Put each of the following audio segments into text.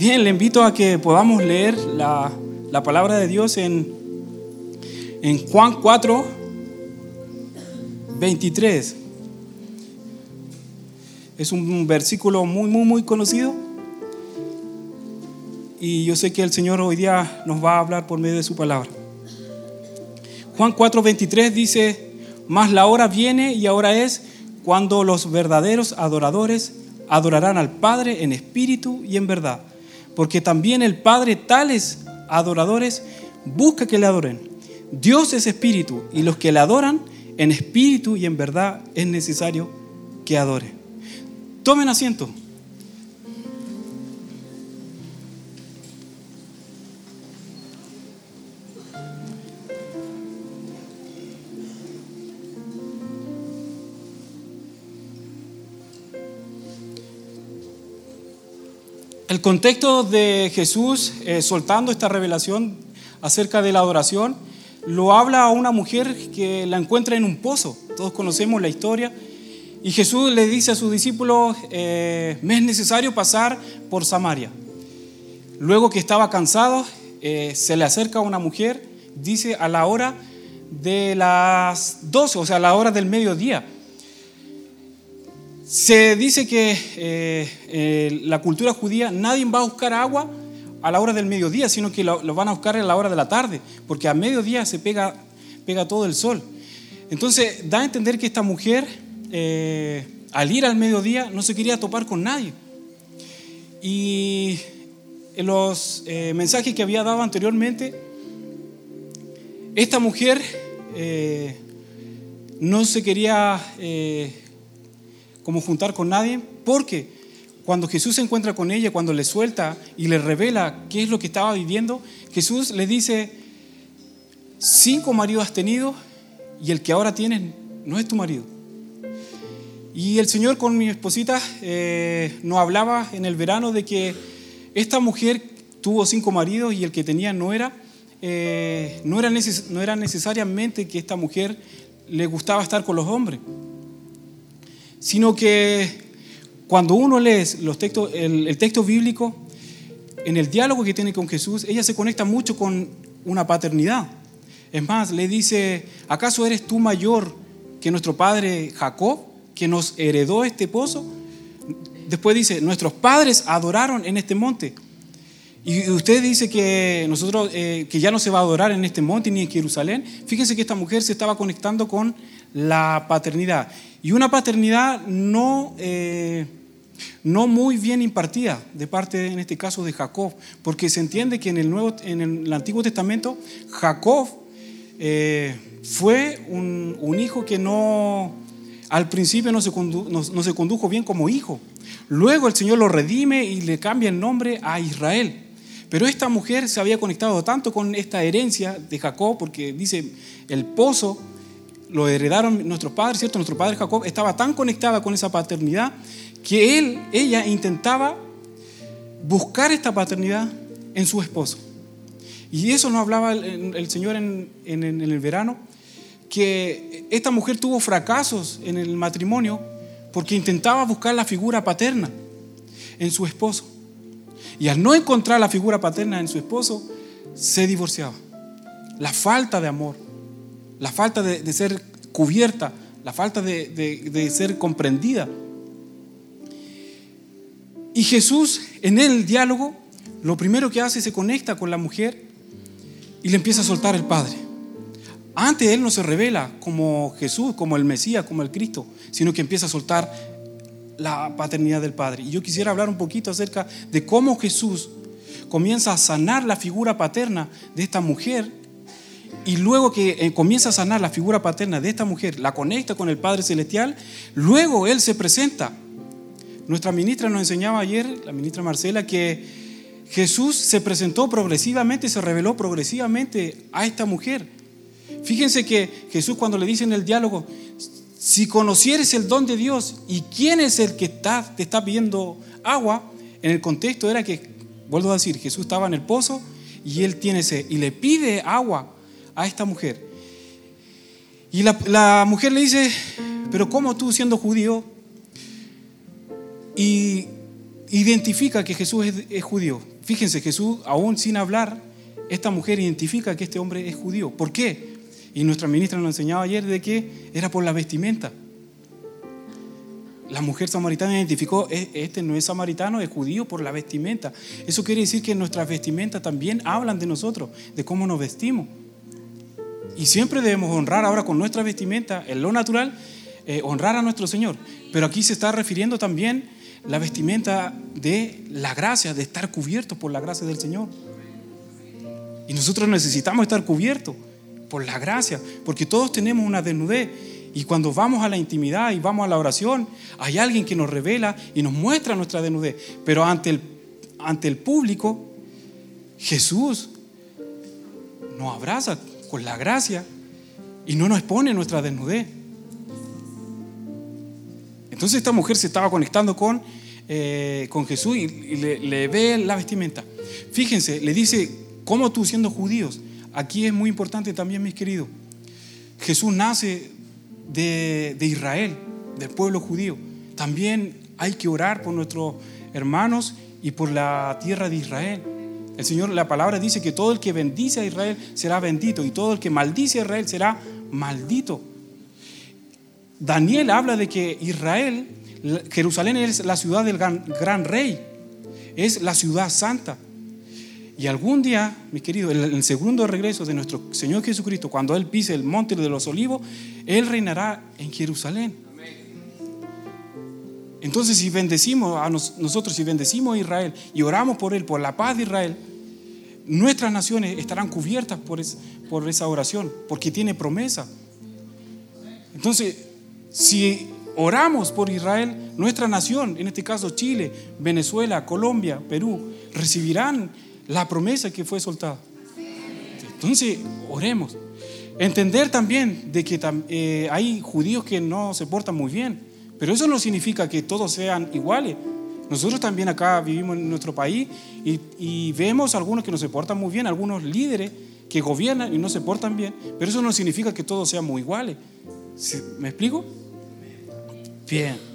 Bien, le invito a que podamos leer la, la palabra de Dios en, en Juan 4, 23. Es un versículo muy, muy, muy conocido. Y yo sé que el Señor hoy día nos va a hablar por medio de su palabra. Juan 4, 23 dice, mas la hora viene y ahora es cuando los verdaderos adoradores adorarán al Padre en espíritu y en verdad. Porque también el Padre tales adoradores busca que le adoren. Dios es espíritu y los que le adoran en espíritu y en verdad es necesario que adoren. Tomen asiento. El contexto de Jesús eh, soltando esta revelación acerca de la adoración lo habla a una mujer que la encuentra en un pozo. Todos conocemos la historia. Y Jesús le dice a sus discípulos, eh, me es necesario pasar por Samaria. Luego que estaba cansado, eh, se le acerca una mujer, dice a la hora de las 12, o sea, a la hora del mediodía. Se dice que eh, eh, la cultura judía nadie va a buscar agua a la hora del mediodía, sino que lo, van a buscar a la hora de la tarde, porque a mediodía se pega, todo el sol. Entonces da a entender que esta mujer, eh, al ir al mediodía, no se quería topar con nadie. Y en los mensajes que había dado anteriormente, esta mujer no se quería como juntar con nadie, porque cuando Jesús se encuentra con ella, cuando le suelta y le revela qué es lo que estaba viviendo, Jesús le dice, cinco maridos has tenido y el que ahora tienes no es tu marido. Y el Señor con mi esposita eh, nos hablaba en el verano de que esta mujer tuvo cinco maridos y el que tenía no era, eh, no, era no era necesariamente que esta mujer le gustaba estar con los hombres sino que cuando uno lee los textos, el, texto bíblico, en el diálogo que tiene con Jesús, ella se conecta mucho con una paternidad. Es más, le dice, ¿acaso eres tú mayor que nuestro padre Jacob, que nos heredó este pozo? Después dice, nuestros padres adoraron en este monte. Y usted dice que nosotros, eh, que ya no se va a adorar en este monte ni en Jerusalén. Fíjense que esta mujer se estaba conectando con la paternidad. Y una paternidad no, eh, no muy bien impartida de parte, en este caso, de Jacob, porque se entiende que en el, Nuevo, en el Antiguo Testamento Jacob eh, fue un, hijo que no, al principio no se, no, se condujo bien como hijo. Luego el Señor lo redime y le cambia el nombre a Israel. Pero esta mujer se había conectado tanto con esta herencia de Jacob, porque dice, el pozo lo heredaron nuestros padres, ¿cierto? Nuestro padre Jacob estaba tan conectada con esa paternidad que él, ella intentaba buscar esta paternidad en su esposo. Y eso nos hablaba el, Señor en, el verano, que esta mujer tuvo fracasos en el matrimonio porque intentaba buscar la figura paterna en su esposo. Y al no encontrar la figura paterna en su esposo, se divorciaba. La falta de amor la falta de, ser cubierta, la falta de, ser comprendida. Y Jesús en el diálogo, lo primero que hace se conecta con la mujer y le empieza a soltar el Padre. Antes Él no se revela como Jesús, como el Mesías, como el Cristo, sino que empieza a soltar la paternidad del Padre. Y yo quisiera hablar un poquito acerca de cómo Jesús comienza a sanar la figura paterna de esta mujer y luego que eh, comienza a sanar la figura paterna de esta mujer, la conecta con el Padre Celestial, luego Él se presenta. Nuestra ministra nos enseñaba ayer, la ministra Marcela, que Jesús se presentó progresivamente, se reveló progresivamente a esta mujer. Fíjense que Jesús cuando le dice en el diálogo, si conocieres el don de Dios y quién es el que está, te está pidiendo agua, en el contexto era que, vuelvo a decir, Jesús estaba en el pozo y él tiene sed y le pide agua a esta mujer. Y la, mujer le dice, pero ¿cómo tú siendo judío? Y identifica que Jesús es, judío. fíjense, Jesús, aún sin hablar, esta mujer identifica que este hombre es judío. ¿Por qué? Y nuestra ministra nos enseñaba ayer de que era por la vestimenta. La mujer samaritana identificó, e, este no es samaritano, es judío por la vestimenta. Eso quiere decir que nuestras vestimentas también hablan de nosotros, de cómo nos vestimos. Y siempre debemos honrar ahora con nuestra vestimenta, en lo natural, eh, honrar a nuestro Señor. Pero aquí se está refiriendo también la vestimenta de la gracia, de estar cubiertos por la gracia del Señor. Y nosotros necesitamos estar cubiertos por la gracia, porque todos tenemos una desnudez. Y cuando vamos a la intimidad y vamos a la oración, hay alguien que nos revela y nos muestra nuestra desnudez. Pero ante el, ante el público, Jesús nos abraza con la gracia y no nos expone nuestra desnudez. Entonces esta mujer se estaba conectando con, eh, con Jesús y, le, le, ve la vestimenta. Fíjense, le dice, ¿cómo tú siendo judíos? Aquí es muy importante también, mis queridos. Jesús nace de, de Israel, del pueblo judío. También hay que orar por nuestros hermanos y por la tierra de Israel. El Señor, la palabra dice que todo el que bendice a Israel será bendito y todo el que maldice a Israel será maldito. Daniel habla de que Israel, Jerusalén es la ciudad del gran, rey, es la ciudad santa. Y algún día, mi querido, en el segundo regreso de nuestro Señor Jesucristo, cuando Él pise el monte de los olivos, Él reinará en Jerusalén. Entonces, si bendecimos a nosotros, si bendecimos a Israel y oramos por Él, por la paz de Israel, nuestras naciones estarán cubiertas por, por esa oración, porque tiene promesa. Entonces, si oramos por Israel, nuestra nación, en este caso Chile, Venezuela, Colombia, Perú, recibirán la promesa que fue soltada. Entonces, oremos. Entender también de que eh, hay judíos que no se portan muy bien, pero eso no significa que todos sean iguales. Nosotros también acá vivimos en nuestro país y, y vemos algunos que no se portan muy bien, algunos líderes que gobiernan y no se portan bien, pero eso no significa que todos seamos iguales. ¿Me explico? Bien.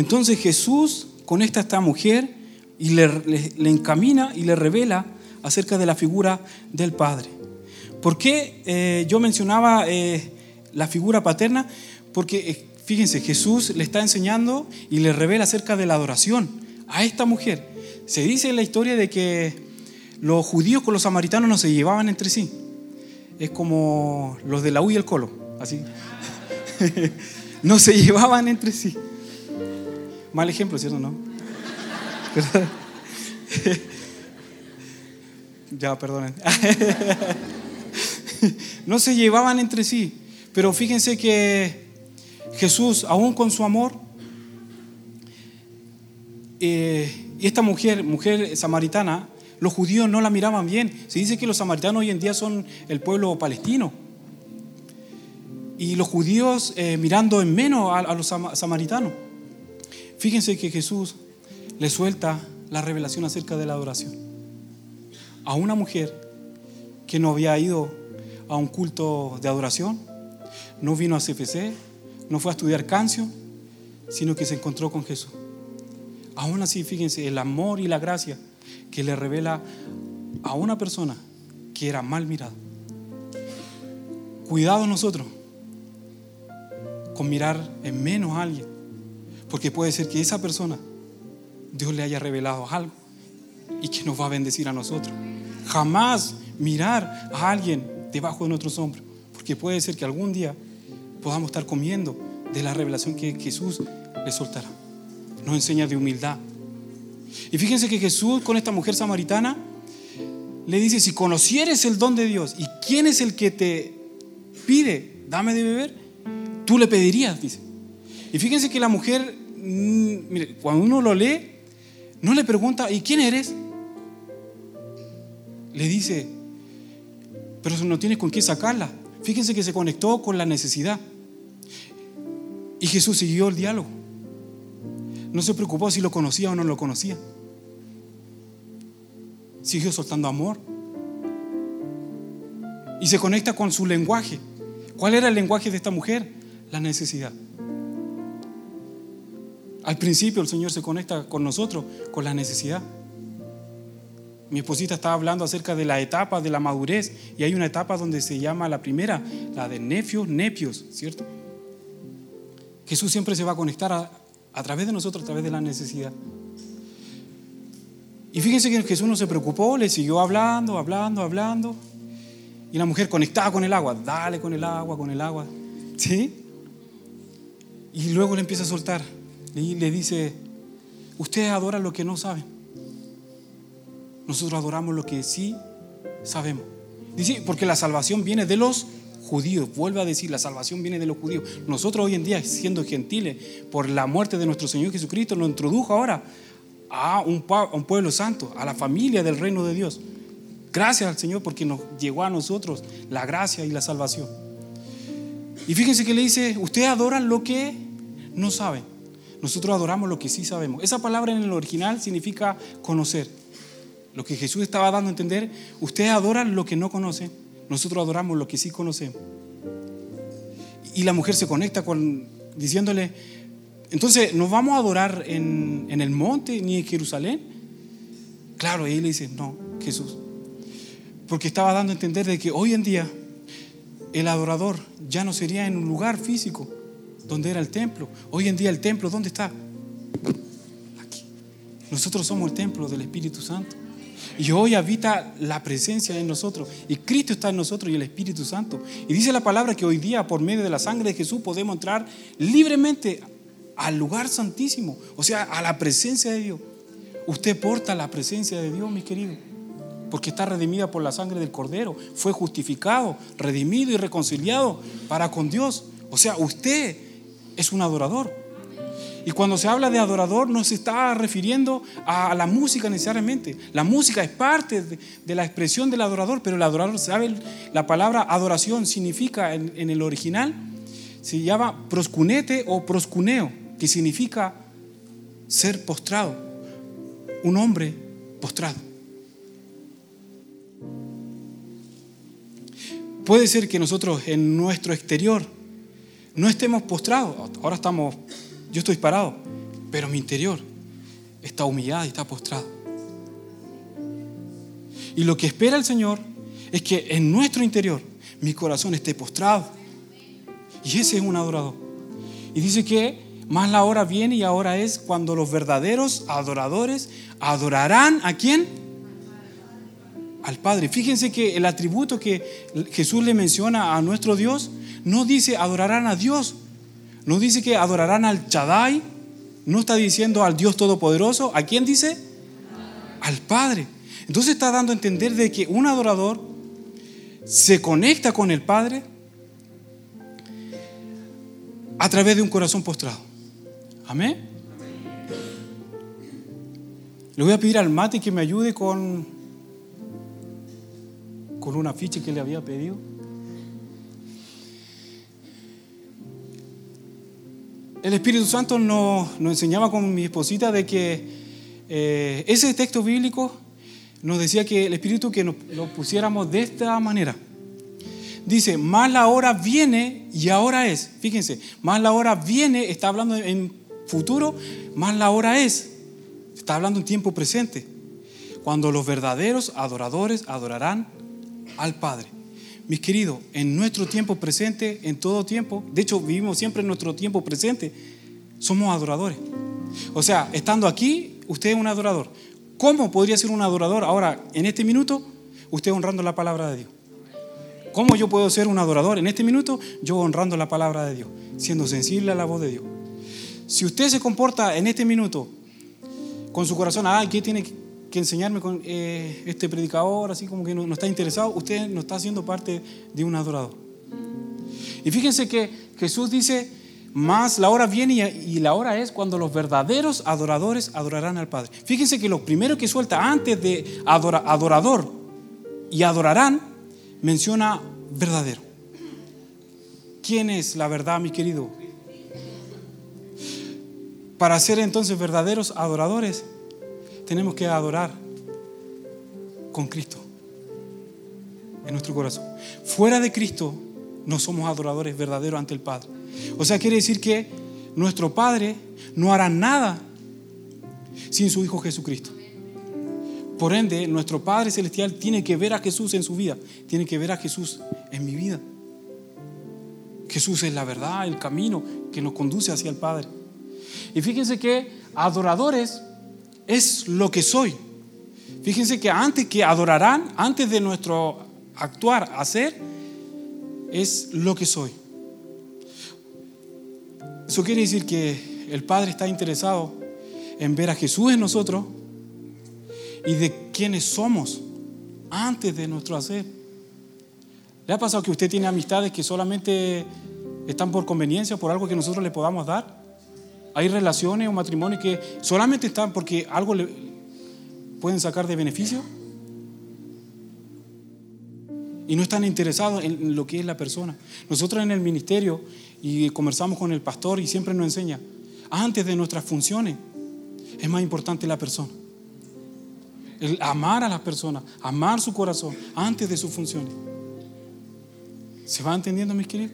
Entonces Jesús conecta a esta mujer y le, encamina y le revela acerca de la figura del Padre. ¿Por qué eh, yo mencionaba eh, la figura paterna? Porque eh, fíjense, Jesús le está enseñando y le revela acerca de la adoración a esta mujer. Se dice en la historia de que los judíos con los samaritanos no se llevaban entre sí. Es como los de la U y el Colo, así. no se llevaban entre sí. Mal ejemplo, ¿cierto? No. ya, perdonen. no se llevaban entre sí. Pero fíjense que Jesús, aún con su amor, eh, y esta mujer, mujer samaritana, los judíos no la miraban bien. Se dice que los samaritanos hoy en día son el pueblo palestino. Y los judíos eh, mirando en menos a, los samaritanos. Fíjense que Jesús le suelta la revelación acerca de la adoración. A una mujer que no había ido a un culto de adoración, no vino a CFC, no fue a estudiar cancio, sino que se encontró con Jesús. Aún así, fíjense, el amor y la gracia que le revela a una persona que era mal mirada. Cuidado nosotros con mirar en menos a alguien, porque puede ser que esa persona Dios le haya revelado algo y que nos va a bendecir a nosotros. Jamás mirar a alguien debajo de nuestros hombros, porque puede ser que algún día podamos estar comiendo de la revelación que Jesús le soltará. Nos enseña de humildad, y fíjense que Jesús con esta mujer samaritana le dice, si conocieres el don de Dios y quién es el que te pide, dame de beber, tú le pedirías, dice. Y fíjense que la mujer, mire, cuando uno lo lee, no le pregunta, ¿y quién eres? Le dice, pero no tienes con qué sacarla. Fíjense que se conectó con la necesidad. Y Jesús siguió el diálogo. No se preocupó si lo conocía o no lo conocía. Siguió soltando amor. Y se conecta con su lenguaje. ¿Cuál era el lenguaje de esta mujer? la necesidad. Al principio el Señor se conecta con nosotros con la necesidad. Mi esposita estaba hablando acerca de la etapa de la madurez y hay una etapa donde se llama la primera, la de nefios, nepios, ¿cierto? Jesús siempre se va a conectar a, través de nosotros, a través de la necesidad. Y fíjense que Jesús no se preocupó, le siguió hablando, hablando, hablando. Y la mujer conectada con el agua, dale con el agua, con el agua. ¿Sí? Y luego le empieza a soltar. Y le dice, ustedes adoran lo que no saben. Nosotros adoramos lo que sí sabemos. Dice, porque la salvación viene de los judíos. Vuelve a decir, la salvación viene de los judíos. Nosotros hoy en día, siendo gentiles, por la muerte de nuestro Señor Jesucristo, nos introdujo ahora a un, un pueblo santo, a la familia del reino de Dios. Gracias al Señor porque nos llegó a nosotros la gracia y la salvación. Y fíjense que le dice, ustedes adoran lo que no saben. Nosotros adoramos lo que sí sabemos. Esa palabra en el original significa conocer. Lo que Jesús estaba dando a entender, ustedes adoran lo que no conocen, nosotros adoramos lo que sí conocemos. Y la mujer se conecta con diciéndole, entonces, ¿nos vamos a adorar en, en el monte ni en Jerusalén? Claro, y él le dice, no, Jesús. Porque estaba dando a entender de que hoy en día el adorador ya no sería en un lugar físico donde era el templo. Hoy en día el templo, ¿dónde está? Aquí. Nosotros somos el templo del Espíritu Santo. Y hoy habita la presencia en nosotros. Y Cristo está en nosotros y el Espíritu Santo. Y dice la palabra que hoy día, por medio de la sangre de Jesús, podemos entrar libremente al lugar santísimo. O sea, a la presencia de Dios. Usted porta la presencia de Dios, mis queridos. Porque está redimida por la sangre del Cordero. Fue justificado, redimido y reconciliado para con Dios. O sea, usted es un adorador. Y cuando se habla de adorador no se está refiriendo a la música necesariamente. La música es parte de, la expresión del adorador, pero el adorador, ¿sabe? La palabra adoración significa en, el original, se llama proscunete o proscuneo, que significa ser postrado, un hombre postrado. Puede ser que nosotros en nuestro exterior no estemos postrados, ahora estamos yo estoy parado, pero mi interior está humillado y está postrado. Y lo que espera el Señor es que en nuestro interior mi corazón esté postrado. Y ese es un adorador. Y dice que más la hora viene y ahora es cuando los verdaderos adoradores adorarán a quién? Al Padre. Fíjense que el atributo que Jesús le menciona a nuestro Dios no dice adorarán a Dios, no dice que adorarán al Chadai, no está diciendo al Dios Todopoderoso. ¿A quién dice? Al Padre. Entonces está dando a entender de que un adorador se conecta con el Padre a través de un corazón postrado. Amén. Le voy a pedir al Mate que me ayude con, con una ficha que le había pedido. El Espíritu Santo nos, enseñaba con mi esposita de que eh, ese texto bíblico nos decía que el Espíritu que nos, lo pusiéramos de esta manera. Dice, más la hora viene y ahora es. Fíjense, más la hora viene, está hablando en futuro, más la hora es. Está hablando en tiempo presente. Cuando los verdaderos adoradores adorarán al Padre. Mis queridos, en nuestro tiempo presente, en todo tiempo, de hecho vivimos siempre en nuestro tiempo presente, somos adoradores. O sea, estando aquí, usted es un adorador. ¿Cómo podría ser un adorador ahora, en este minuto, usted honrando la palabra de Dios? ¿Cómo yo puedo ser un adorador en este minuto? Yo honrando la palabra de Dios, siendo sensible a la voz de Dios. Si usted se comporta en este minuto con su corazón, ah, ¿qué tiene que enseñarme con eh, este predicador, así como que no, está interesado, usted no está siendo parte de un adorador. Y fíjense que Jesús dice, más la hora viene y, la hora es cuando los verdaderos adoradores adorarán al Padre. Fíjense que lo primero que suelta antes de adorador y adorarán, menciona verdadero. ¿Quién es la verdad, mi querido? Para ser entonces verdaderos adoradores, tenemos que adorar con Cristo en nuestro corazón. Fuera de Cristo no somos adoradores verdaderos ante el Padre. O sea, quiere decir que nuestro Padre no hará nada sin su Hijo Jesucristo. Por ende, nuestro Padre Celestial tiene que ver a Jesús en su vida, tiene que ver a Jesús en mi vida. Jesús es la verdad, el camino que nos conduce hacia el Padre. Y fíjense que adoradores es lo que soy. Fíjense que antes que adorarán, antes de nuestro actuar, hacer, es lo que soy. Eso quiere decir que el Padre está interesado en ver a Jesús en nosotros y de quiénes somos antes de nuestro hacer. ¿Le ha pasado que usted tiene amistades que solamente están por conveniencia, por algo que nosotros le podamos dar? Hay relaciones o matrimonios que solamente están porque algo pueden sacar de beneficio y no están interesados en lo que es la persona. Nosotros en el ministerio y conversamos con el pastor y siempre nos enseña, antes de nuestras funciones es más importante la persona. El amar a las personas, amar su corazón antes de sus funciones. ¿Se va entendiendo, mis queridos?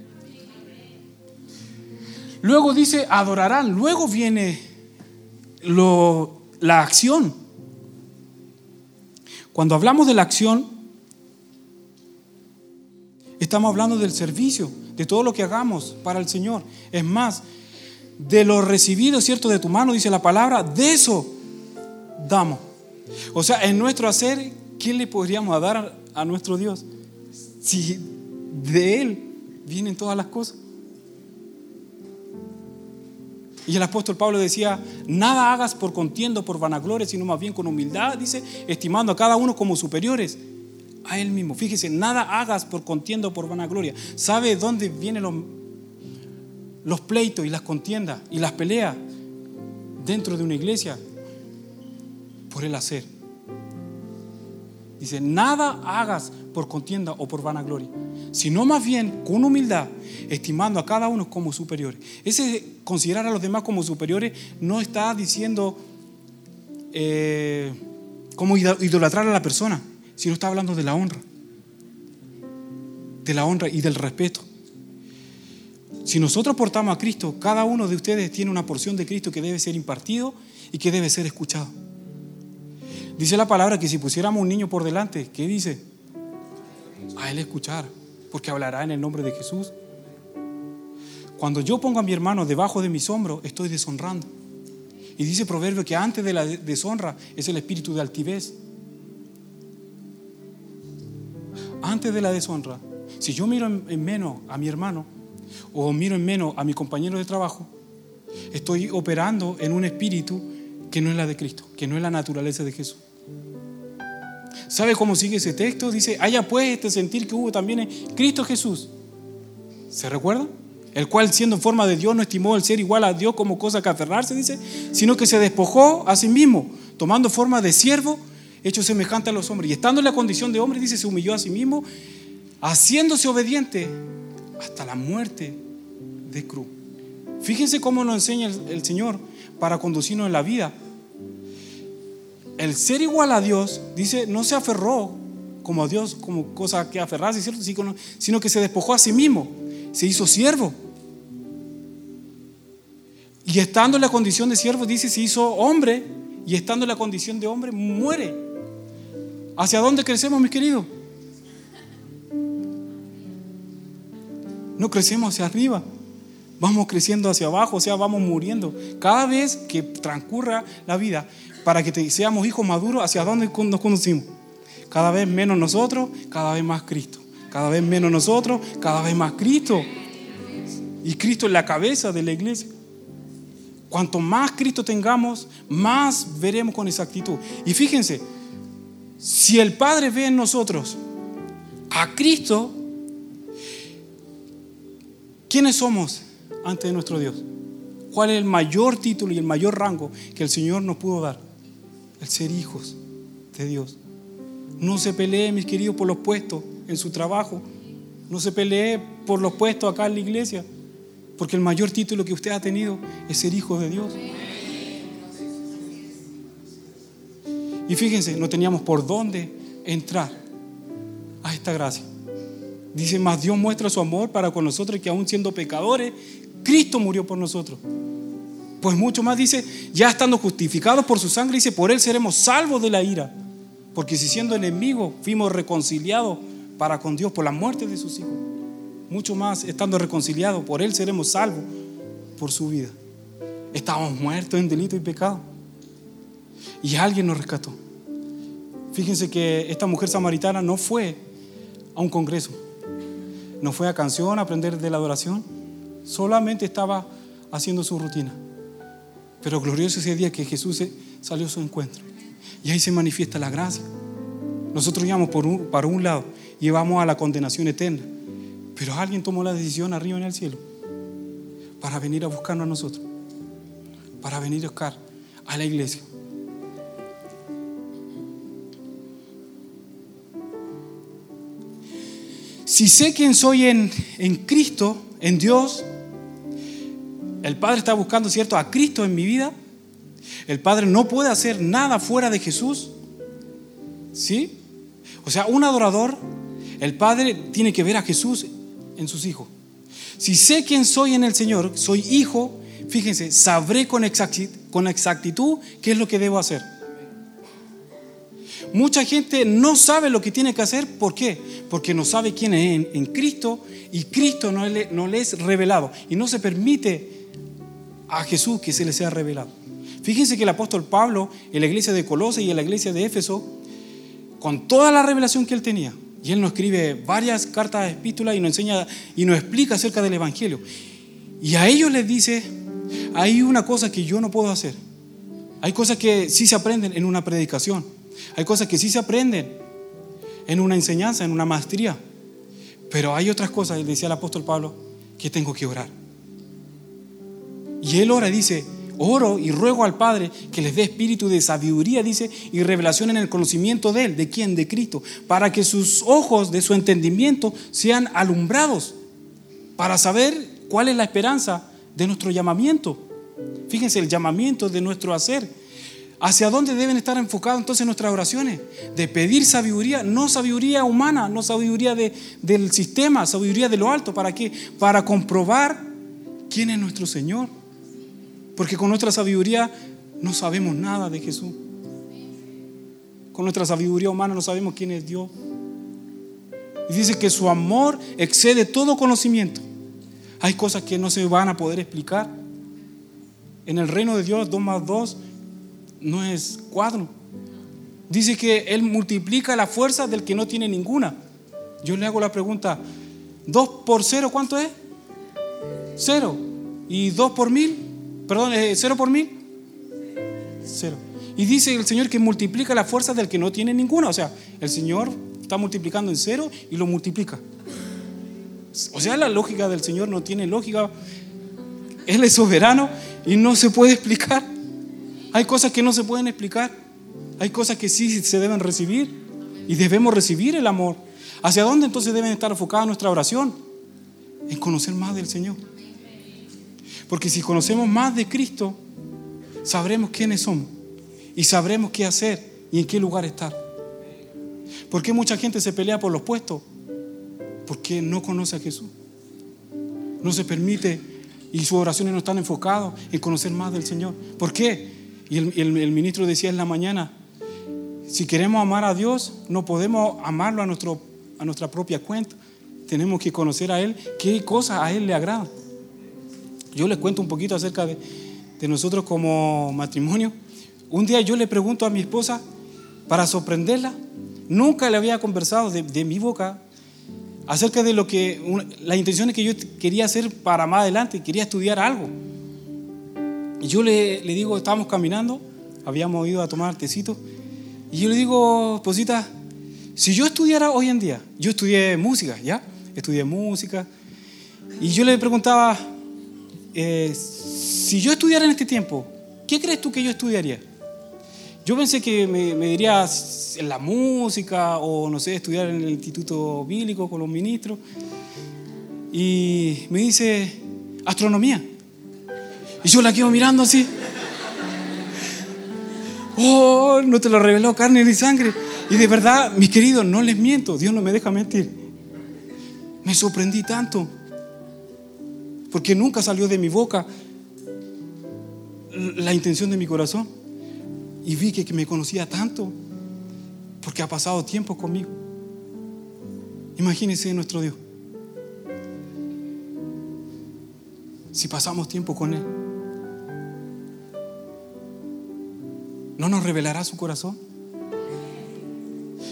Luego dice, adorarán. Luego viene la acción. Cuando hablamos de la acción, estamos hablando del servicio, de todo lo que hagamos para el Señor. Es más, de lo recibido, ¿cierto? De tu mano, dice la palabra, de eso damos. O sea, en nuestro hacer, ¿qué le podríamos dar a nuestro Dios? Si de Él vienen todas las cosas. Y el apóstol Pablo decía, nada hagas por contiendo, por vanagloria, sino más bien con humildad, dice, estimando a cada uno como superiores a él mismo. Fíjese, nada hagas por contiendo, por vanagloria. ¿Sabe dónde vienen los, los pleitos y las contiendas y las peleas dentro de una iglesia? Por el hacer. Dice, nada hagas por contienda o por vanagloria, sino más bien con humildad, estimando a cada uno como superiores. Ese considerar a los demás como superiores no está diciendo eh, como idolatrar a la persona, sino está hablando de la honra, de la honra y del respeto. Si nosotros portamos a Cristo, cada uno de ustedes tiene una porción de Cristo que debe ser impartido y que debe ser escuchado. Dice la palabra que si pusiéramos un niño por delante, ¿qué dice? A él escuchar, porque hablará en el nombre de Jesús. Cuando yo pongo a mi hermano debajo de mis hombros, estoy deshonrando. Y dice Proverbio que antes de la deshonra es el espíritu de altivez. Antes de la deshonra, si yo miro en menos a mi hermano o miro en menos a mi compañero de trabajo, estoy operando en un espíritu que no es la de Cristo, que no es la naturaleza de Jesús. ¿Sabe cómo sigue ese texto? Dice, haya pues este sentir que hubo también en Cristo Jesús. ¿Se recuerda? El cual siendo en forma de Dios no estimó el ser igual a Dios como cosa que aferrarse, dice, sino que se despojó a sí mismo, tomando forma de siervo, hecho semejante a los hombres. Y estando en la condición de hombre, dice, se humilló a sí mismo, haciéndose obediente hasta la muerte de cruz. Fíjense cómo nos enseña el, el Señor para conducirnos en la vida el ser igual a Dios, dice, no se aferró como a Dios, como cosa que aferrarse, ¿cierto? Sino que se despojó a sí mismo, se hizo siervo. Y estando en la condición de siervo, dice, se hizo hombre, y estando en la condición de hombre, muere. ¿Hacia dónde crecemos, mis queridos? No crecemos hacia arriba, vamos creciendo hacia abajo, o sea, vamos muriendo. Cada vez que transcurra la vida, para que seamos hijos maduros, ¿hacia dónde nos conducimos? Cada vez menos nosotros, cada vez más Cristo. Cada vez menos nosotros, cada vez más Cristo. Y Cristo es la cabeza de la iglesia. Cuanto más Cristo tengamos, más veremos con exactitud. Y fíjense, si el Padre ve en nosotros a Cristo, ¿quiénes somos ante nuestro Dios? ¿Cuál es el mayor título y el mayor rango que el Señor nos pudo dar? El ser hijos de Dios. No se pelee, mis queridos, por los puestos en su trabajo. No se pelee por los puestos acá en la iglesia. Porque el mayor título que usted ha tenido es ser hijo de Dios. Y fíjense, no teníamos por dónde entrar a esta gracia. Dice, más Dios muestra su amor para con nosotros que aún siendo pecadores, Cristo murió por nosotros. Pues mucho más dice, ya estando justificados por su sangre, dice, por él seremos salvos de la ira. Porque si siendo enemigos fuimos reconciliados para con Dios por la muerte de sus hijos, mucho más estando reconciliados, por él seremos salvos por su vida. Estábamos muertos en delito y pecado. Y alguien nos rescató. Fíjense que esta mujer samaritana no fue a un congreso, no fue a canción a aprender de la adoración, solamente estaba haciendo su rutina. Pero glorioso ese día que Jesús salió a su encuentro. Y ahí se manifiesta la gracia. Nosotros íbamos por un, para un lado y vamos a la condenación eterna. Pero alguien tomó la decisión arriba en el cielo para venir a buscarnos a nosotros, para venir a buscar a la iglesia. Si sé quién soy en, en Cristo, en Dios, el Padre está buscando, ¿cierto?, a Cristo en mi vida. El Padre no puede hacer nada fuera de Jesús. ¿Sí? O sea, un adorador, el Padre tiene que ver a Jesús en sus hijos. Si sé quién soy en el Señor, soy hijo, fíjense, sabré con exactitud, con exactitud qué es lo que debo hacer. Mucha gente no sabe lo que tiene que hacer. ¿Por qué? Porque no sabe quién es en, Cristo y Cristo no le, no le es revelado. Y no se permite a Jesús que se le sea revelado. Fíjense que el apóstol Pablo en la iglesia de Colosas y en la iglesia de Éfeso, con toda la revelación que él tenía, y él nos escribe varias cartas de epístola y nos enseña y nos explica acerca del Evangelio. Y a ellos les dice, hay una cosa que yo no puedo hacer. Hay cosas que sí se aprenden en una predicación. Hay cosas que sí se aprenden en una enseñanza, en una maestría. Pero hay otras cosas, decía el apóstol Pablo, que tengo que orar. Y él ora y dice, oro y ruego al Padre que les dé espíritu de sabiduría, dice, y revelación en el conocimiento de Él. ¿De quién? De Cristo. Para que sus ojos de su entendimiento sean alumbrados, para saber cuál es la esperanza de nuestro llamamiento. Fíjense, el llamamiento de nuestro hacer ¿Hacia dónde deben estar enfocadas entonces nuestras oraciones? De pedir sabiduría, no sabiduría humana, no sabiduría del sistema, sabiduría de lo alto. ¿Para qué? Para comprobar quién es nuestro Señor. Porque con nuestra sabiduría no sabemos nada de Jesús. Con nuestra sabiduría humana no sabemos quién es Dios. Y dice que su amor excede todo conocimiento. Hay cosas que no se van a poder explicar. En el reino de Dios, dos más dos no es cuadro. Dice que Él multiplica la fuerza del que no tiene ninguna. Yo le hago la pregunta, ¿dos por cero cuánto es? Cero. ¿Y dos por mil? Perdón, eh, ¿cero por mil? Cero. Y dice el Señor que multiplica la fuerza del que no tiene ninguna. O sea, el Señor está multiplicando en cero y lo multiplica. O sea, la lógica del Señor no tiene lógica. Él es soberano y no se puede explicar. Hay cosas que no se pueden explicar. Hay cosas que sí se deben recibir. Y debemos recibir el amor. ¿Hacia dónde entonces deben estar enfocada nuestra oración? En conocer más del Señor. Porque si conocemos más de Cristo, sabremos quiénes somos. Y sabremos qué hacer y en qué lugar estar. ¿Por qué mucha gente se pelea por los puestos? Porque no conoce a Jesús. No se permite y sus oraciones no están enfocadas en conocer más del Señor. ¿Por qué? Y el, ministro decía en la mañana, si queremos amar a Dios, no podemos amarlo a, nuestro, a nuestra propia cuenta. Tenemos que conocer a Él, qué cosas a Él le agradan. Yo les cuento un poquito acerca de, nosotros como matrimonio. Un día yo le pregunto a mi esposa, para sorprenderla, nunca le había conversado de, mi boca acerca de lo que, las intenciones que yo quería hacer para más adelante, quería estudiar algo. Y yo le, digo, estábamos caminando, habíamos ido a tomar tecito, y yo le digo, esposita, si yo estudiara hoy en día, yo estudié música, ¿ya? Estudié música, y yo le preguntaba, eh, si yo estudiara en este tiempo, ¿qué crees tú que yo estudiaría? Yo pensé que me, me diría en la música o, no sé, estudiar en el instituto bíblico con los ministros. Y me dice, astronomía. Y yo la quedo mirando así. Oh, no te lo reveló carne ni sangre. Y de verdad, mis queridos, no les miento. Dios no me deja mentir. Me sorprendí tanto. Porque nunca salió de mi boca la intención de mi corazón. Y vi que, me conocía tanto, porque ha pasado tiempo conmigo. Imagínense nuestro Dios. Si pasamos tiempo con Él, ¿no nos revelará su corazón?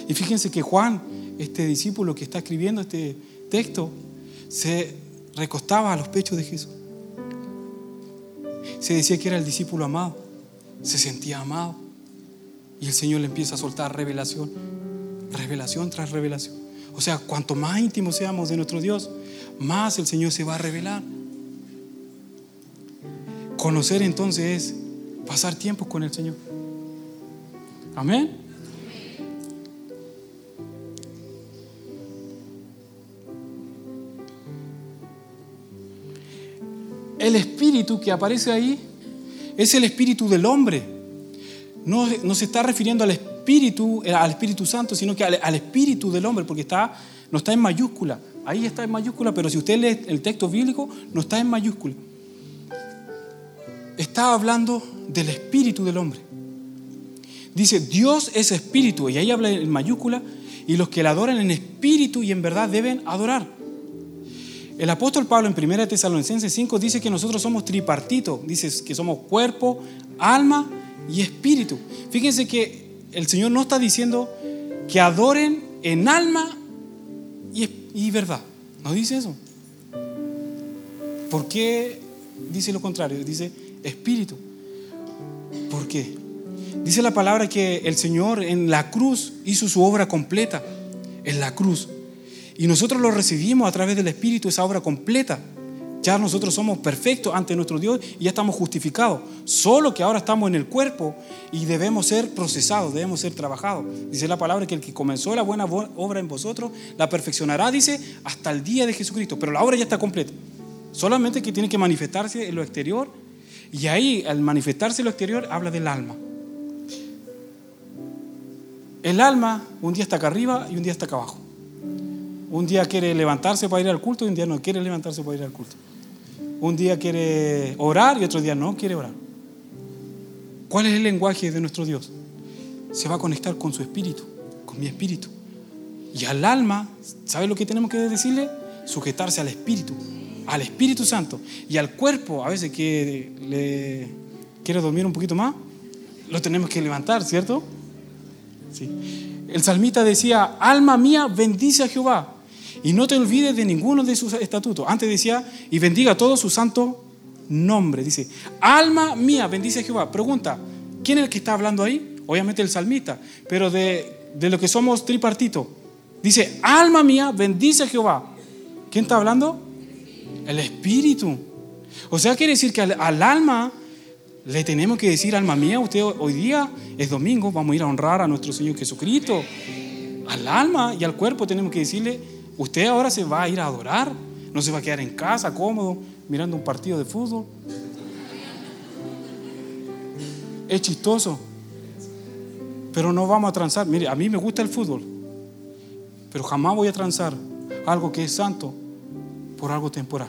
Y fíjense que Juan, este discípulo que está escribiendo este texto, se recostaba a los pechos de Jesús. Se decía que era el discípulo amado, se sentía amado. Y el Señor le empieza a soltar revelación, revelación tras revelación. O sea, cuanto más íntimos seamos de nuestro Dios, más el Señor se va a revelar. Conocer entonces es pasar tiempo con el Señor. Amén. El espíritu que aparece ahí es el espíritu del hombre. No, se está refiriendo al espíritu, eh, al Espíritu Santo, sino que al, espíritu del hombre, porque está, no está en mayúscula. Ahí está en mayúscula, pero si usted lee el texto bíblico, no está en mayúscula. Está hablando del espíritu del hombre. Dice, Dios es espíritu, y ahí habla en mayúscula, y los que le adoran en espíritu y en verdad deben adorar. El apóstol Pablo en 1 Tesalonicenses 5 dice que nosotros somos tripartito, dice que somos cuerpo, alma y espíritu. Fíjense que el Señor no está diciendo que adoren en alma y, verdad. No dice eso. ¿Por qué dice lo contrario? Dice espíritu. ¿Por qué? Dice la palabra que el Señor en la cruz hizo su obra completa. En la cruz. Y nosotros lo recibimos a través del Espíritu, esa obra completa. Ya nosotros somos perfectos ante nuestro Dios y ya estamos justificados. Solo que ahora estamos en el cuerpo y debemos ser procesados, debemos ser trabajados. Dice la palabra que el que comenzó la buena obra en vosotros la perfeccionará, dice, hasta el día de Jesucristo. Pero la obra ya está completa. Solamente que tiene que manifestarse en lo exterior. Y ahí, al manifestarse en lo exterior, habla del alma. El alma un día está acá arriba y un día está acá abajo. Un día quiere levantarse para ir al culto y un día no quiere levantarse para ir al culto. Un día quiere orar y otro día no quiere orar. ¿Cuál es el lenguaje de nuestro Dios? Se va a conectar con su espíritu, con mi espíritu. Y al alma, ¿sabe lo que tenemos que decirle? Sujetarse al espíritu, al Espíritu Santo. Y al cuerpo, a veces que le quiere dormir un poquito más, lo tenemos que levantar, ¿cierto? Sí. El salmita decía, alma mía, bendice a Jehová y no te olvides de ninguno de sus estatutos. Antes decía, y bendiga todo su santo nombre. Dice, alma mía, bendice a Jehová. Pregunta, ¿quién es el que está hablando ahí? Obviamente el salmista, pero de, lo que somos tripartito. Dice, alma mía, bendice a Jehová. ¿Quién está hablando? El Espíritu. O sea, quiere decir que al, al alma le tenemos que decir, alma mía, usted hoy día es domingo, vamos a ir a honrar a nuestro Señor Jesucristo. Al alma y al cuerpo tenemos que decirle, Usted ahora se va a ir a adorar, no se va a quedar en casa cómodo mirando un partido de fútbol. Es chistoso, pero no vamos a transar. Mire, a mí me gusta el fútbol, pero jamás voy a transar algo que es santo por algo temporal.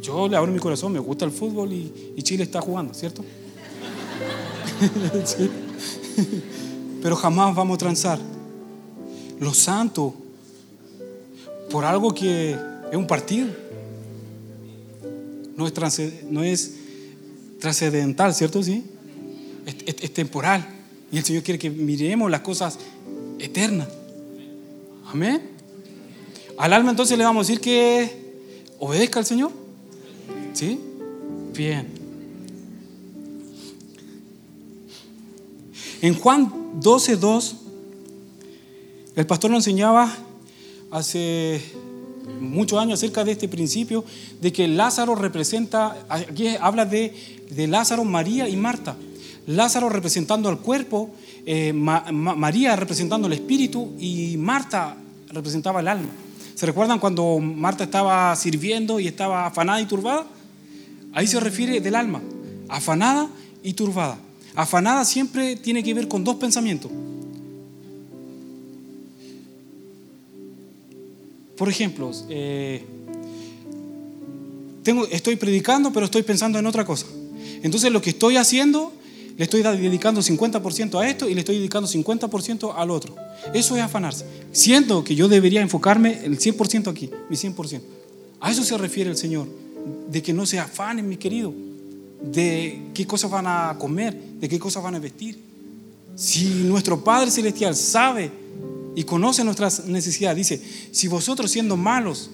Yo le abro mi corazón, me gusta el fútbol y, Chile está jugando, ¿cierto? Pero jamás vamos a transar lo santo por algo que es un partido. No es, es trascendental, ¿cierto? Sí. Es, temporal. Y el Señor quiere que miremos las cosas eternas. Amén. Al alma entonces le vamos a decir que obedezca al Señor. ¿Sí? Bien. En Juan 12, 2, el pastor nos enseñaba hace muchos años acerca de este principio de que Lázaro representa, aquí habla de, de Lázaro, María y Marta. Lázaro representando al cuerpo, eh, María representando el espíritu y Marta representaba el alma. ¿Se recuerdan cuando Marta estaba sirviendo y estaba afanada y turbada? Ahí se refiere del alma, afanada y turbada. Afanada siempre tiene que ver con dos pensamientos. Por ejemplo, eh, tengo, estoy predicando, pero estoy pensando en otra cosa. Entonces lo que estoy haciendo, le estoy dedicando 50% a esto y le estoy dedicando 50% al otro. Eso es afanarse. Siento que yo debería enfocarme el 100% aquí, mi 100%. A eso se refiere el Señor, de que no se afanen, mi querido, de qué cosas van a comer, de qué cosas van a vestir. Si nuestro Padre Celestial sabe y conoce nuestras necesidades, dice, si vosotros siendo malos,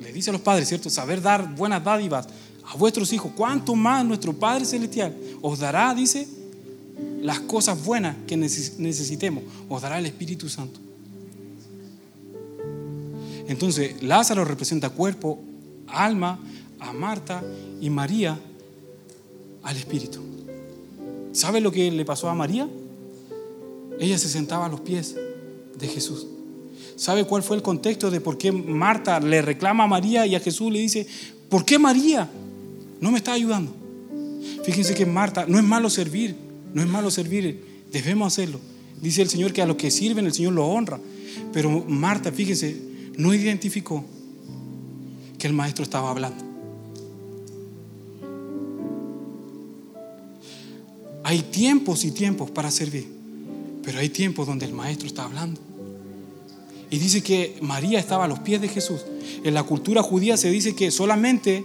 le dice a los padres, ¿cierto? Saber dar buenas dádivas a vuestros hijos, ¿cuánto más nuestro Padre Celestial os dará, dice, las cosas buenas que necesitemos? Os dará el Espíritu Santo. Entonces, Lázaro representa cuerpo, alma, a Marta y María al Espíritu. ¿Sabe lo que le pasó a María? Ella se sentaba a los pies de Jesús. ¿Sabe cuál fue el contexto de por qué Marta le reclama a María y a Jesús le dice, ¿por qué María no me está ayudando? Fíjense que Marta, no es malo servir, no es malo servir, debemos hacerlo. Dice el Señor que a los que sirven el Señor lo honra. Pero Marta, fíjense, no identificó que el maestro estaba hablando. Hay tiempos y tiempos para servir, pero hay tiempos donde el maestro está hablando. Y dice que María estaba a los pies de Jesús. En la cultura judía se dice que solamente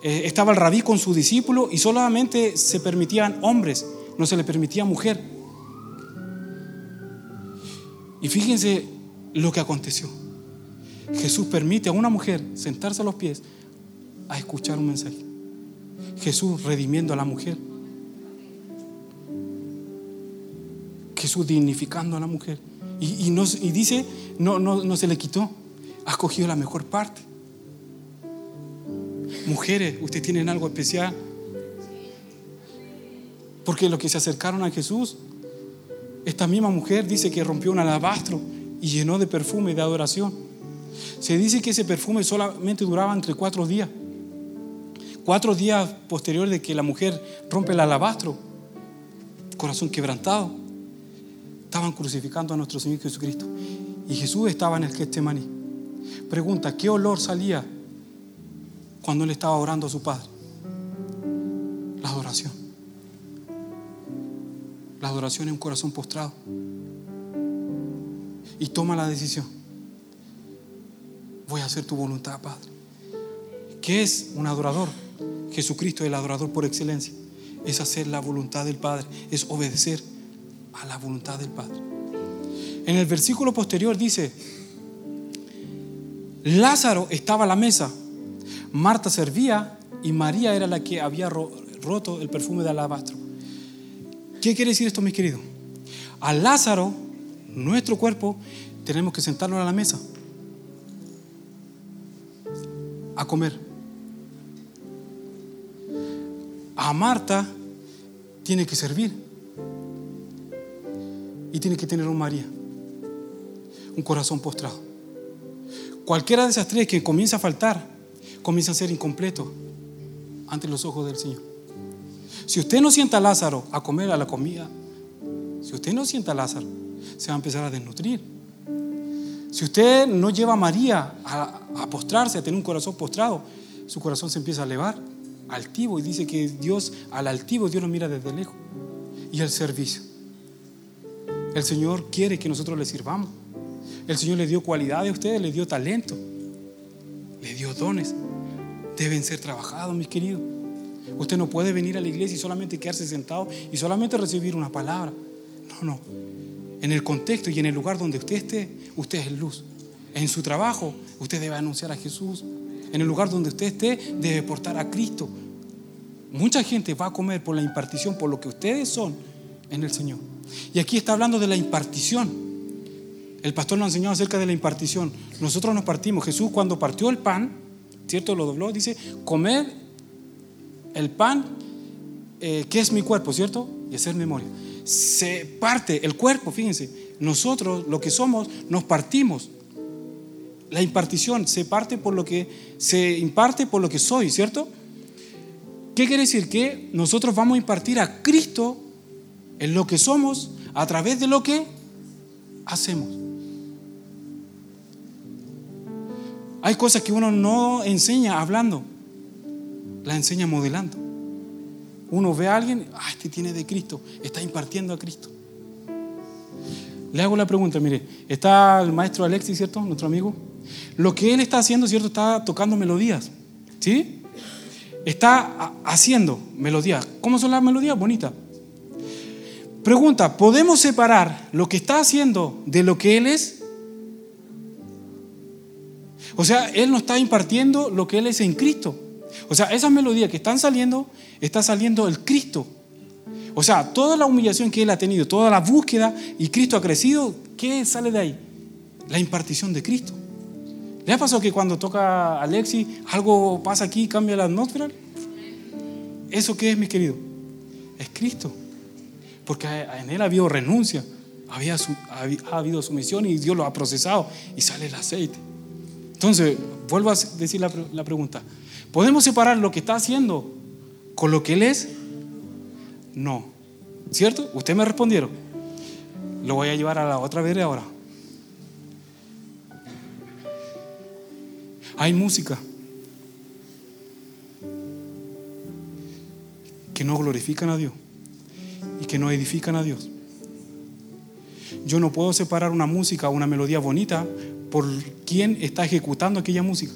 eh, estaba el rabí con su discípulo y solamente se permitían hombres, no se le permitía mujer. Y fíjense lo que aconteció. Jesús permite a una mujer sentarse a los pies a escuchar un mensaje. Jesús redimiendo a la mujer. Jesús dignificando a la mujer. Y, y dice, no, no, no se le quitó, ha escogido la mejor parte. Mujeres, ustedes tienen algo especial. Porque los que se acercaron a Jesús, esta misma mujer dice que rompió un alabastro y llenó de perfume de adoración. Se dice que ese perfume solamente duraba entre cuatro días. Cuatro días posteriores de que la mujer rompe el alabastro, corazón quebrantado, estaban crucificando a nuestro Señor Jesucristo. Y Jesús estaba en el Getsemaní. Pregunta, ¿qué olor salía cuando él estaba orando a su Padre? La adoración. La adoración es un corazón postrado. Y toma la decisión voy a hacer tu voluntad, Padre. ¿Qué es un adorador? Jesucristo es el adorador por excelencia. Es hacer la voluntad del Padre, es obedecer a la voluntad del Padre. En el versículo posterior dice, Lázaro estaba a la mesa, Marta servía y María era la que había roto el perfume de alabastro. ¿Qué quiere decir esto, mis queridos? A Lázaro, nuestro cuerpo, tenemos que sentarlo a la mesa a comer. A Marta tiene que servir. Y tiene que tener un María, un corazón postrado. Cualquiera de esas tres que comienza a faltar, comienza a ser incompleto ante los ojos del Señor. Si usted no sienta a Lázaro a comer a la comida, si usted no sienta a Lázaro, se va a empezar a desnutrir. Si usted no lleva a María a, postrarse, a tener un corazón postrado, su corazón se empieza a elevar, altivo, y dice que Dios, al altivo, Dios lo mira desde lejos. Y el servicio. El Señor quiere que nosotros le sirvamos. El Señor le dio cualidades a ustedes, le dio talento, le dio dones. Deben ser trabajados, mis queridos. Usted no puede venir a la iglesia y solamente quedarse sentado y solamente recibir una palabra. No, no en el contexto y en el lugar donde usted esté, usted es luz. En su trabajo, usted debe anunciar a Jesús. En el lugar donde usted esté, debe portar a Cristo. Mucha gente va a comer por la impartición, por lo que ustedes son en el Señor. Y aquí está hablando de la impartición. El pastor nos enseñó acerca de la impartición. Nosotros nos partimos. Jesús cuando partió el pan, ¿cierto? Lo dobló, dice, comer el pan, eh, que es mi cuerpo, ¿cierto? Y hacer memoria se parte el cuerpo, fíjense, nosotros lo que somos nos partimos. La impartición se parte por lo que se imparte por lo que soy, ¿cierto? ¿Qué quiere decir? Que nosotros vamos a impartir a Cristo en lo que somos a través de lo que hacemos. Hay cosas que uno no enseña hablando, la enseña modelando. Uno ve a alguien, ah, este tiene de Cristo, está impartiendo a Cristo. Le hago la pregunta, mire, está el maestro Alexis, ¿cierto? Nuestro amigo. Lo que él está haciendo, ¿cierto? Está tocando melodías, ¿sí? Está haciendo melodías. ¿Cómo son las melodías? Bonitas. Pregunta, ¿podemos separar lo que está haciendo de lo que él es? O sea, él no está impartiendo lo que él es en Cristo. O sea, esas melodías que están saliendo, está saliendo el Cristo. O sea, toda la humillación que él ha tenido, toda la búsqueda y Cristo ha crecido, ¿qué sale de ahí? La impartición de Cristo. ¿Le ha pasado que cuando toca Alexi, algo pasa aquí, cambia la atmósfera? ¿Eso qué es, mi querido? Es Cristo. Porque en él ha habido renuncia, había ha habido sumisión y Dios lo ha procesado y sale el aceite. Entonces, vuelvo a decir la, la pregunta. ¿Podemos separar lo que está haciendo con lo que Él es? No. ¿Cierto? Ustedes me respondieron. Lo voy a llevar a la otra vez ahora. Hay música que no glorifican a Dios y que no edifican a Dios. Yo no puedo separar una música una melodía bonita por quién está ejecutando aquella música.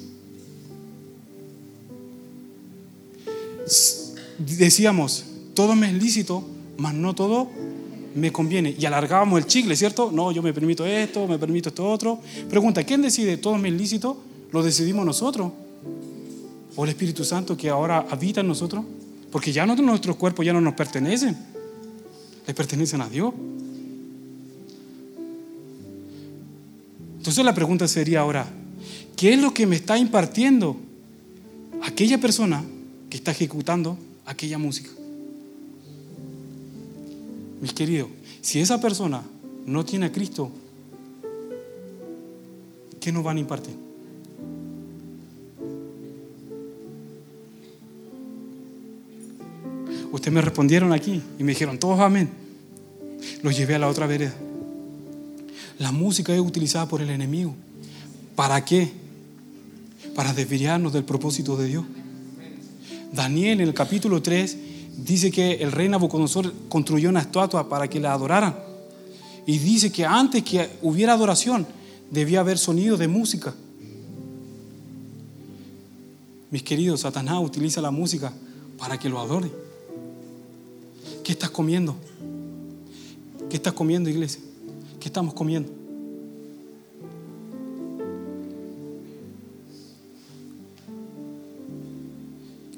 Decíamos, todo me es lícito, mas no todo me conviene. Y alargábamos el chicle, ¿cierto? No, yo me permito esto, me permito esto otro. Pregunta, ¿quién decide todo me es lícito? ¿Lo decidimos nosotros? ¿O el Espíritu Santo que ahora habita en nosotros? Porque ya nuestros cuerpos ya no nos pertenecen, le pertenecen a Dios. Entonces la pregunta sería ahora, ¿qué es lo que me está impartiendo aquella persona que está ejecutando aquella música? Mis queridos, si esa persona no tiene a Cristo, ¿qué nos van a impartir? Ustedes me respondieron aquí y me dijeron, todos amén. Los llevé a la otra vereda. La música es utilizada por el enemigo. ¿Para qué? Para desviarnos del propósito de Dios. Daniel en el capítulo 3 dice que el rey Nabucodonosor construyó una estatua para que la adoraran. Y dice que antes que hubiera adoración debía haber sonido de música. Mis queridos, Satanás utiliza la música para que lo adore. ¿Qué estás comiendo? ¿Qué estás comiendo, iglesia? ¿Qué estamos comiendo?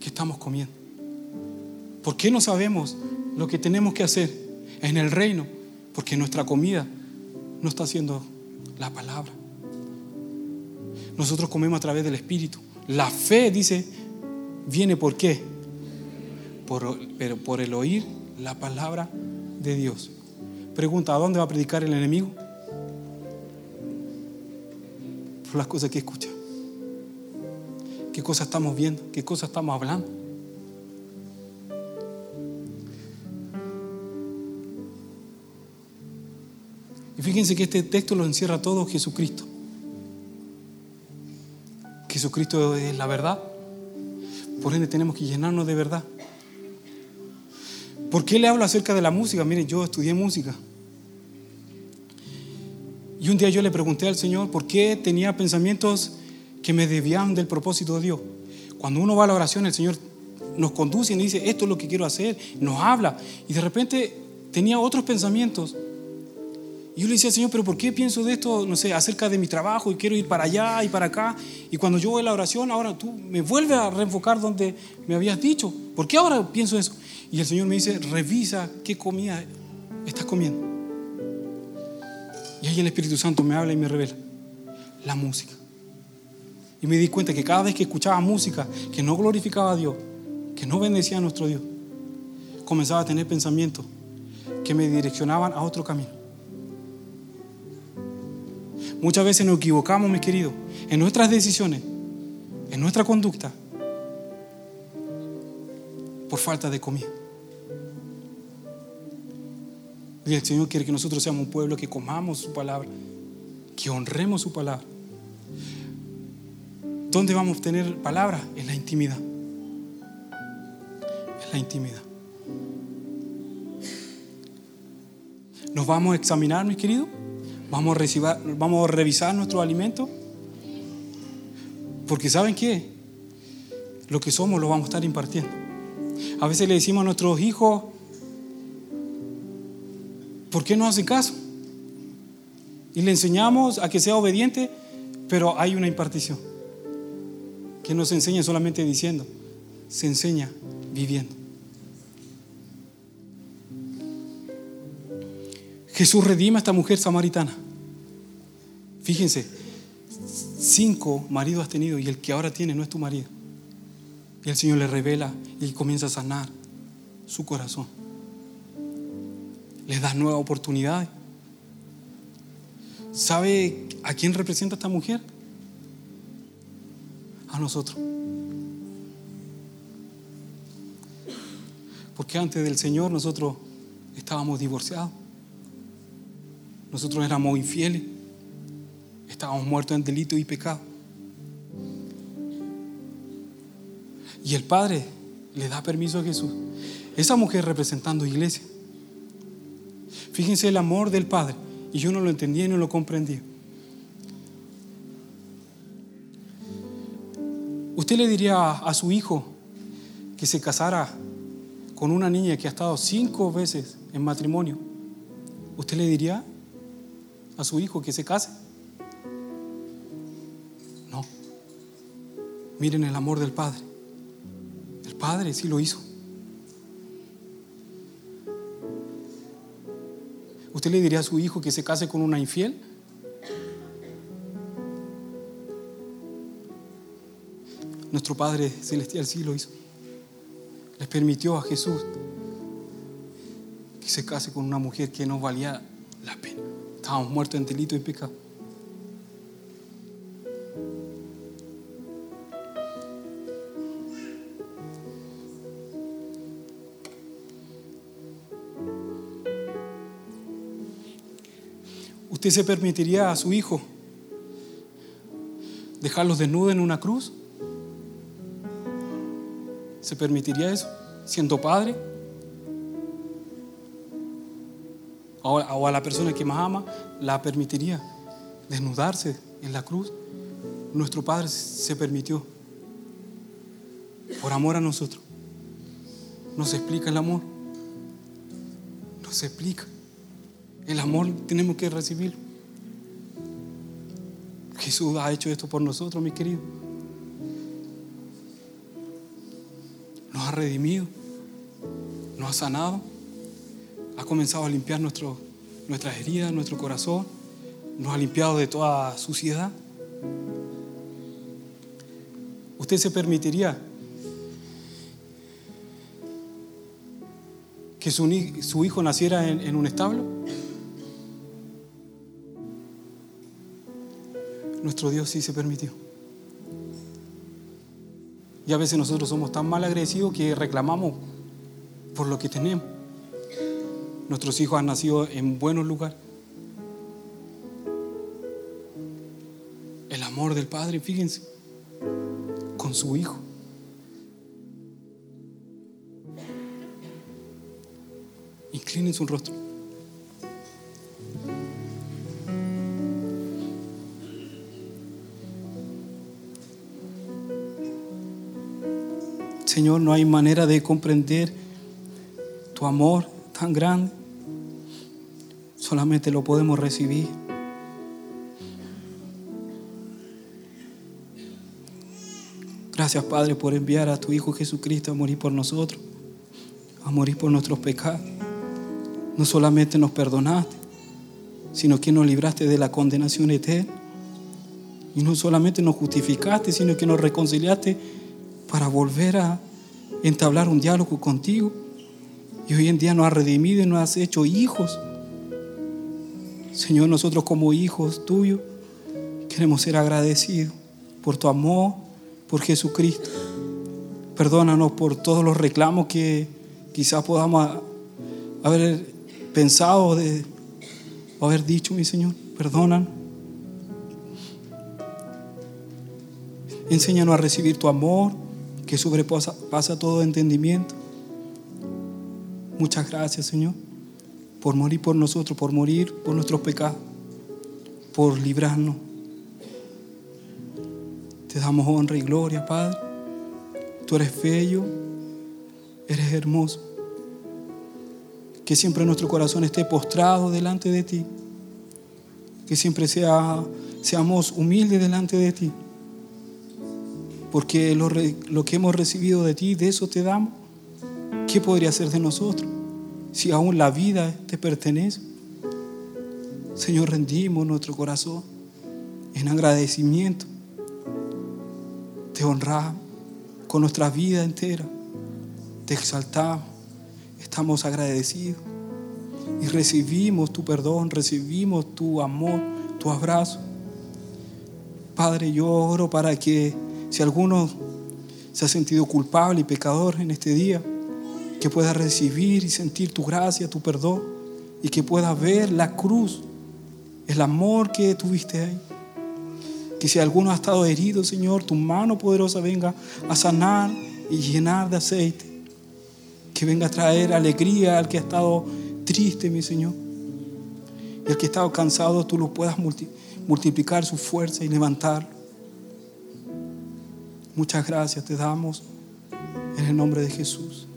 ¿Qué estamos comiendo? ¿Por qué no sabemos lo que tenemos que hacer en el reino? Porque nuestra comida no está haciendo la palabra. Nosotros comemos a través del Espíritu. La fe, dice, viene por qué? Por, pero por el oír la palabra de Dios. Pregunta, ¿a dónde va a predicar el enemigo? Por las cosas que escucha. ¿Qué cosas estamos viendo? ¿Qué cosas estamos hablando? Y fíjense que este texto lo encierra todo Jesucristo. Jesucristo es la verdad. Por ende tenemos que llenarnos de verdad. ¿Por qué le hablo acerca de la música? Miren, yo estudié música. Y un día yo le pregunté al Señor por qué tenía pensamientos que me desviaban del propósito de Dios. Cuando uno va a la oración, el Señor nos conduce y nos dice, esto es lo que quiero hacer, nos habla. Y de repente tenía otros pensamientos. Y yo le decía, Señor, pero ¿por qué pienso de esto, no sé, acerca de mi trabajo y quiero ir para allá y para acá? Y cuando yo voy a la oración, ahora tú me vuelves a reenfocar donde me habías dicho. ¿Por qué ahora pienso eso? Y el Señor me dice, revisa qué comida estás comiendo. Y ahí el Espíritu Santo me habla y me revela la música. Y me di cuenta que cada vez que escuchaba música que no glorificaba a Dios, que no bendecía a nuestro Dios, comenzaba a tener pensamientos que me direccionaban a otro camino. Muchas veces nos equivocamos, mis queridos, en nuestras decisiones, en nuestra conducta, por falta de comida. Y el Señor quiere que nosotros seamos un pueblo que comamos su palabra, que honremos su palabra. ¿Dónde vamos a tener palabra? En la intimidad. la intimidad. Nos vamos a examinar, mis queridos. Vamos a, recibir, vamos a revisar nuestro alimento. Porque ¿saben qué? Lo que somos lo vamos a estar impartiendo. A veces le decimos a nuestros hijos, ¿por qué no hacen caso? Y le enseñamos a que sea obediente, pero hay una impartición. Que no se enseña solamente diciendo, se enseña viviendo. Jesús redima a esta mujer samaritana. Fíjense, cinco maridos has tenido y el que ahora tiene no es tu marido. Y el Señor le revela y comienza a sanar su corazón. Le da nueva oportunidad. ¿Sabe a quién representa esta mujer? A nosotros. Porque antes del Señor nosotros estábamos divorciados. Nosotros éramos infieles. Estábamos muertos en delito y pecado. Y el Padre le da permiso a Jesús. Esa mujer representando iglesia. Fíjense el amor del Padre. Y yo no lo entendía y no lo comprendía. ¿Usted le diría a su hijo que se casara con una niña que ha estado cinco veces en matrimonio? ¿Usted le diría a su hijo que se case? No. Miren el amor del Padre. El Padre sí lo hizo. ¿Usted le diría a su hijo que se case con una infiel? Nuestro Padre Celestial sí lo hizo. Les permitió a Jesús que se case con una mujer que no valía la pena. Estábamos muertos en delito y pecado. ¿Usted se permitiría a su hijo dejarlos desnudos en una cruz? ¿Se permitiría eso siendo padre? O a la persona que más ama, la permitiría desnudarse en la cruz. Nuestro Padre se permitió por amor a nosotros. Nos explica el amor. Nos explica. El amor tenemos que recibirlo. Jesús ha hecho esto por nosotros, mi querido. Nos ha redimido, nos ha sanado, ha comenzado a limpiar nuestras heridas, nuestro corazón, nos ha limpiado de toda suciedad. ¿Usted se permitiría que su, hijo naciera en un establo? Nuestro Dios sí se permitió. Y a veces nosotros somos tan mal agradecidos que reclamamos por lo que tenemos. Nuestros hijos han nacido en buenos lugares. El amor del Padre, fíjense, con su Hijo. Inclinen su rostro. Señor, no hay manera de comprender tu amor tan grande. Solamente lo podemos recibir. Gracias, Padre, por enviar a tu Hijo Jesucristo a morir por nosotros, a morir por nuestros pecados. No solamente nos perdonaste, sino que nos libraste de la condenación eterna. Y no solamente nos justificaste, sino que nos reconciliaste para volver a entablar un diálogo contigo. Y hoy en día nos has redimido y nos has hecho hijos. Señor, nosotros como hijos tuyos queremos ser agradecidos por tu amor, por Jesucristo. Perdónanos por todos los reclamos que quizás podamos haber pensado de, o haber dicho, mi Señor. Perdónanos. Enséñanos a recibir tu amor que sobrepasa todo entendimiento. Muchas gracias, Señor, por morir por nosotros, por morir por nuestros pecados, por librarnos. Te damos honra y gloria, Padre. Tú eres bello, eres hermoso. Que siempre nuestro corazón esté postrado delante de ti. Que siempre sea, seamos humildes delante de ti. Porque lo, lo que hemos recibido de ti, de eso te damos. ¿Qué podría ser de nosotros si aún la vida te pertenece? Señor, rendimos nuestro corazón en agradecimiento. Te honramos con nuestra vida entera. Te exaltamos. Estamos agradecidos. Y recibimos tu perdón, recibimos tu amor, tu abrazo. Padre, yo oro para que si alguno se ha sentido culpable y pecador en este día, que pueda recibir y sentir tu gracia, tu perdón, y que pueda ver la cruz, el amor que tuviste ahí. Que si alguno ha estado herido, Señor, tu mano poderosa venga a sanar y llenar de aceite. Que venga a traer alegría al que ha estado triste, mi Señor. Y el que ha estado cansado, tú lo puedas multiplicar su fuerza y levantarlo. Muchas gracias te damos en el nombre de Jesús.